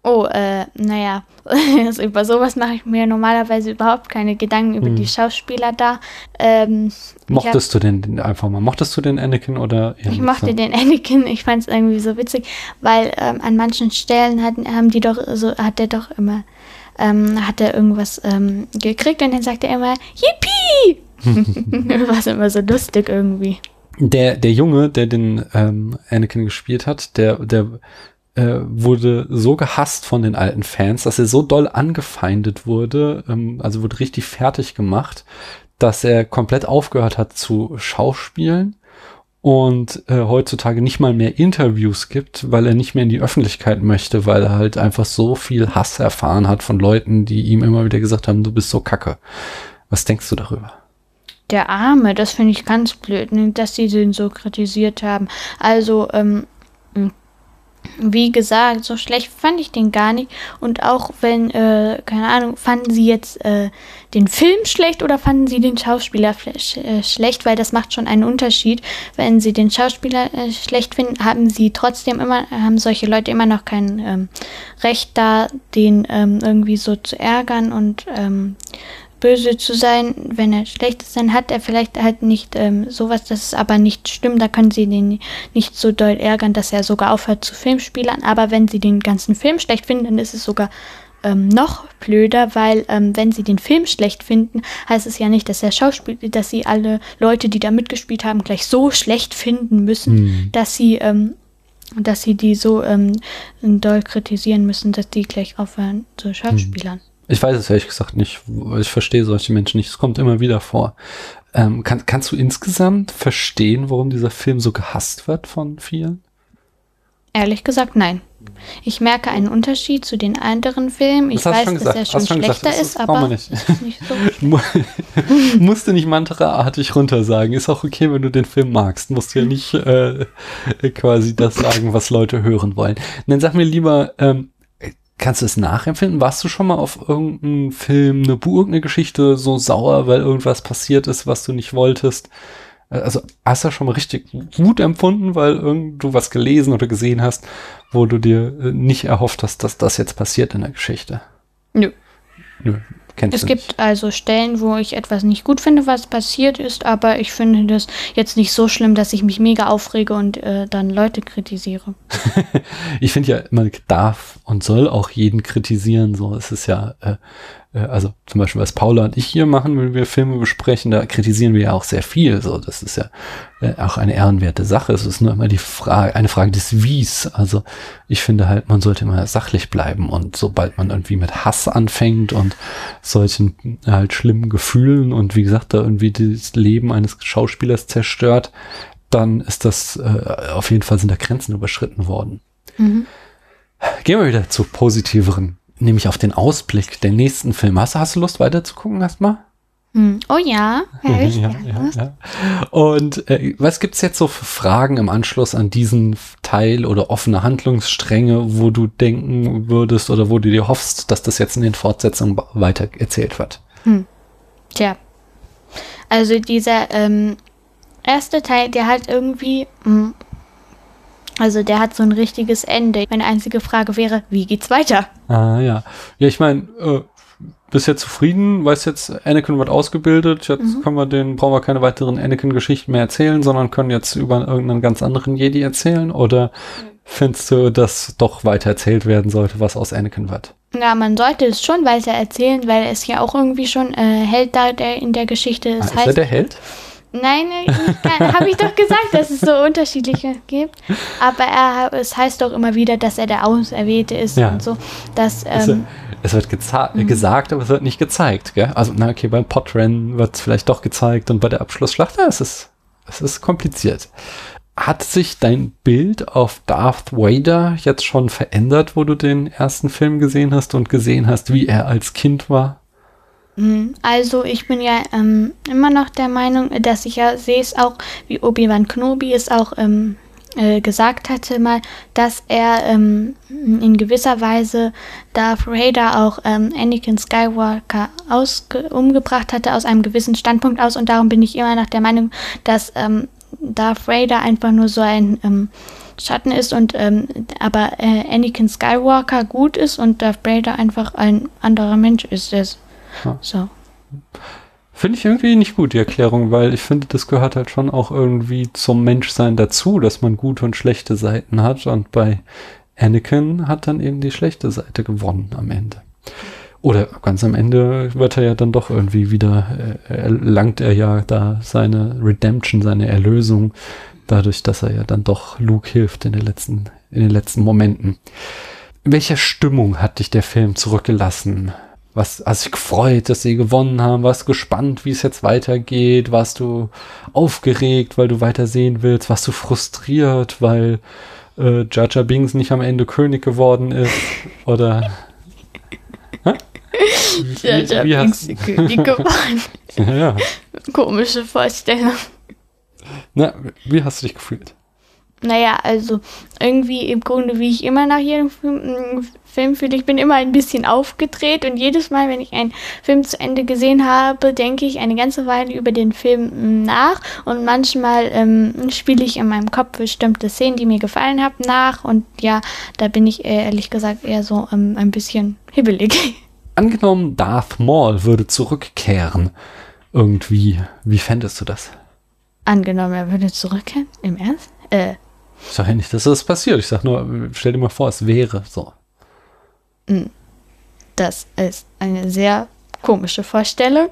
Oh, äh, naja, also über sowas mache ich mir normalerweise überhaupt keine Gedanken über hm. die Schauspieler da. Ähm, Mochtest hab, du den einfach mal? Mochtest du den Anakin oder? Ich mochte so? den Anakin. Ich fand es irgendwie so witzig, weil ähm, an manchen Stellen hat, haben die doch so hat er doch immer ähm, hat er irgendwas ähm, gekriegt und dann sagt er immer Yippie. Was immer so lustig irgendwie. Der der Junge, der den ähm, Anakin gespielt hat, der der äh, wurde so gehasst von den alten Fans, dass er so doll angefeindet wurde, ähm, also wurde richtig fertig gemacht, dass er komplett aufgehört hat zu Schauspielen und äh, heutzutage nicht mal mehr Interviews gibt, weil er nicht mehr in die Öffentlichkeit möchte, weil er halt einfach so viel Hass erfahren hat von Leuten, die ihm immer wieder gesagt haben, du bist so kacke. Was denkst du darüber? Der Arme, das finde ich ganz blöd, ne, dass sie den so kritisiert haben. Also, ähm, wie gesagt, so schlecht fand ich den gar nicht. Und auch wenn, äh, keine Ahnung, fanden sie jetzt äh, den Film schlecht oder fanden sie den Schauspieler äh, schlecht, weil das macht schon einen Unterschied. Wenn sie den Schauspieler äh, schlecht finden, haben sie trotzdem immer, haben solche Leute immer noch kein ähm, Recht da, den ähm, irgendwie so zu ärgern und ähm, böse zu sein, wenn er schlecht ist, dann hat er vielleicht halt nicht ähm, sowas, das ist aber nicht stimmt, da können sie den nicht so doll ärgern, dass er sogar aufhört zu Filmspielern, aber wenn sie den ganzen Film schlecht finden, dann ist es sogar ähm, noch blöder, weil ähm, wenn sie den Film schlecht finden, heißt es ja nicht, dass der Schauspiel, dass sie alle Leute, die da mitgespielt haben, gleich so schlecht finden müssen, mhm. dass sie ähm, dass sie die so ähm, doll kritisieren müssen, dass die gleich aufhören zu Schauspielern. Mhm. Ich weiß es ehrlich gesagt nicht. Ich verstehe solche Menschen nicht. Es kommt immer wieder vor. Ähm, kann, kannst du insgesamt verstehen, warum dieser Film so gehasst wird von vielen? Ehrlich gesagt, nein. Ich merke einen Unterschied zu den anderen Filmen. Ich weiß, dass er schon schlechter gesagt, ist, aber nicht. nicht so Musst du nicht mantraartig runter sagen. Ist auch okay, wenn du den Film magst. Musst du ja nicht äh, quasi das sagen, was Leute hören wollen. dann sag mir lieber, ähm, Kannst du es nachempfinden? Warst du schon mal auf irgendeinem Film, eine Burg, eine Geschichte so sauer, weil irgendwas passiert ist, was du nicht wolltest? Äh, also hast du schon mal richtig Wut empfunden, weil du was gelesen oder gesehen hast, wo du dir äh, nicht erhofft hast, dass das jetzt passiert in der Geschichte? Nö. Nö. Kennst es gibt nicht. also Stellen, wo ich etwas nicht gut finde, was passiert ist, aber ich finde das jetzt nicht so schlimm, dass ich mich mega aufrege und äh, dann Leute kritisiere. ich finde ja, man darf und soll auch jeden kritisieren. So, es ist ja äh, also zum Beispiel, was Paula und ich hier machen, wenn wir Filme besprechen, da kritisieren wir ja auch sehr viel. So, das ist ja äh, auch eine ehrenwerte Sache. Es ist nur immer die Frage, eine Frage des Wies. Also ich finde halt, man sollte immer sachlich bleiben und sobald man irgendwie mit Hass anfängt und solchen halt schlimmen Gefühlen und wie gesagt, da irgendwie das Leben eines Schauspielers zerstört, dann ist das äh, auf jeden Fall sind da Grenzen überschritten worden. Mhm. Gehen wir wieder zu positiveren nämlich auf den Ausblick der nächsten Filme. Hast, hast du Lust weiterzugucken erstmal? Hm. Oh ja, ja, ja, ja, Und äh, was gibt's jetzt so für Fragen im Anschluss an diesen Teil oder offene Handlungsstränge, wo du denken würdest oder wo du dir hoffst, dass das jetzt in den Fortsetzungen weiter erzählt wird? Hm. Tja, also dieser ähm, erste Teil, der hat irgendwie mh, hm, also der hat so ein richtiges Ende. Meine einzige Frage wäre, wie geht's weiter? Ah ja. Ja, ich meine, äh, bist jetzt zufrieden, weißt jetzt, Anakin wird ausgebildet, jetzt mhm. können wir den, brauchen wir keine weiteren Anakin-Geschichten mehr erzählen, sondern können jetzt über irgendeinen ganz anderen Jedi erzählen? Oder mhm. findest du, dass doch weiter erzählt werden sollte, was aus Anakin wird? Ja, man sollte es schon weiter erzählen, weil es ja auch irgendwie schon äh, Held da der in der Geschichte ist. Ah, ist er der Held? Nein, habe ich doch gesagt, dass es so unterschiedliche gibt. Aber er, es heißt doch immer wieder, dass er der Auserwählte ist ja. und so. Dass, ähm, es, wird mhm. gesagt, aber es wird nicht gezeigt. Gell? Also, na okay, beim Podrennen wird es vielleicht doch gezeigt und bei der Abschlussschlacht, ja, es ist, es ist kompliziert. Hat sich dein Bild auf Darth Vader jetzt schon verändert, wo du den ersten Film gesehen hast und gesehen hast, wie er als Kind war? Mhm. Also ich bin ja ähm, immer noch der Meinung, dass ich ja sehe es auch, wie Obi-Wan Kenobi es auch ähm, äh, gesagt hatte mal, dass er ähm, in gewisser Weise Darth Vader auch ähm, Anakin Skywalker umgebracht hatte aus einem gewissen Standpunkt aus und darum bin ich immer noch der Meinung, dass ähm, Darth Vader einfach nur so ein ähm, Schatten ist und aber äh, Anakin Skywalker gut ist und Darth Vader einfach ein anderer Mensch ist. ist ja. So. Finde ich irgendwie nicht gut, die Erklärung, weil ich finde, das gehört halt schon auch irgendwie zum Menschsein dazu, dass man gute und schlechte Seiten hat. Und bei Anakin hat dann eben die schlechte Seite gewonnen am Ende. Oder ganz am Ende wird er ja dann doch irgendwie wieder, äh, erlangt er ja da seine Redemption, seine Erlösung, Dadurch, dass er ja dann doch Luke hilft in den letzten, in den letzten Momenten. In welcher Stimmung hat dich der Film zurückgelassen? Was hast dich gefreut, dass sie gewonnen haben? Warst du gespannt, wie es jetzt weitergeht? Warst du aufgeregt, weil du weiter sehen willst? Warst du frustriert, weil äh, Jar Binks nicht am Ende König geworden ist? Oder wie Binks hast- König geworden. ja. Komische Vorstellung. Na, wie hast du dich gefühlt? Naja, also irgendwie im Grunde, wie ich immer nach jedem Film, Film fühle, ich bin immer ein bisschen aufgedreht und jedes Mal, wenn ich einen Film zu Ende gesehen habe, denke ich eine ganze Weile über den Film nach und manchmal ähm, spiele ich in meinem Kopf bestimmte Szenen, die mir gefallen haben, nach und ja, da bin ich äh, ehrlich gesagt eher so ähm, ein bisschen hibbelig. Angenommen, Darth Maul würde zurückkehren. Irgendwie. Wie fändest du das? Angenommen, er würde zurückkehren. Im Ernst? Äh, Ich sage ja nicht, dass das passiert. Ich sage nur, stell dir mal vor, es wäre so. Das ist eine sehr komische Vorstellung.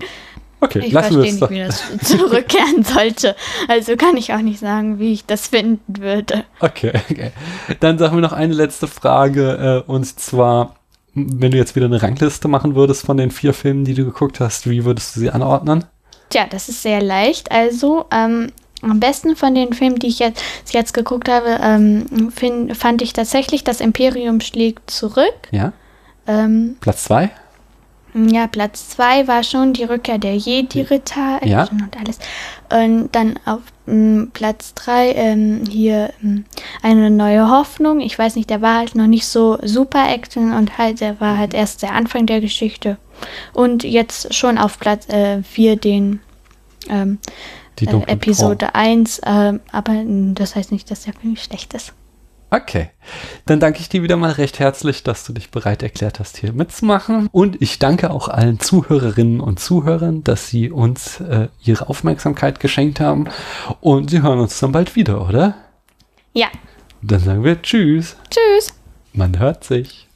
Okay, Ich lassen verstehe nicht, wie das zurückkehren sollte. Also kann ich auch nicht sagen, wie ich das finden würde. Okay, okay. Dann sagen wir noch eine letzte Frage. Äh, und zwar, wenn du jetzt wieder eine Rangliste machen würdest von den vier Filmen, die du geguckt hast, wie würdest du sie anordnen? Tja, das ist sehr leicht. Also, ähm, am besten von den Filmen, die ich jetzt, jetzt geguckt habe, ähm, find, fand ich tatsächlich Das Imperium schlägt zurück. Ja? Ähm, Platz zwei? ja, Platz zwei war schon die Rückkehr der Jedi-Ritter Ja. Und alles. Und dann auf ähm, Platz drei ähm, hier ähm, eine neue Hoffnung. Ich weiß nicht, der war halt noch nicht so super Action und halt, der war halt erst der Anfang der Geschichte. Und jetzt schon auf Platz äh, vier den ähm, äh, Episode 1, ähm, aber mh, das heißt nicht, dass der Film schlecht ist. Okay. Dann danke ich dir wieder mal recht herzlich, dass du dich bereit erklärt hast, hier mitzumachen. Und ich danke auch allen Zuhörerinnen und Zuhörern, dass sie uns äh, ihre Aufmerksamkeit geschenkt haben. Und sie hören uns dann bald wieder, oder? Ja, Dann sagen wir Tschüss. tschüss. Man hört sich.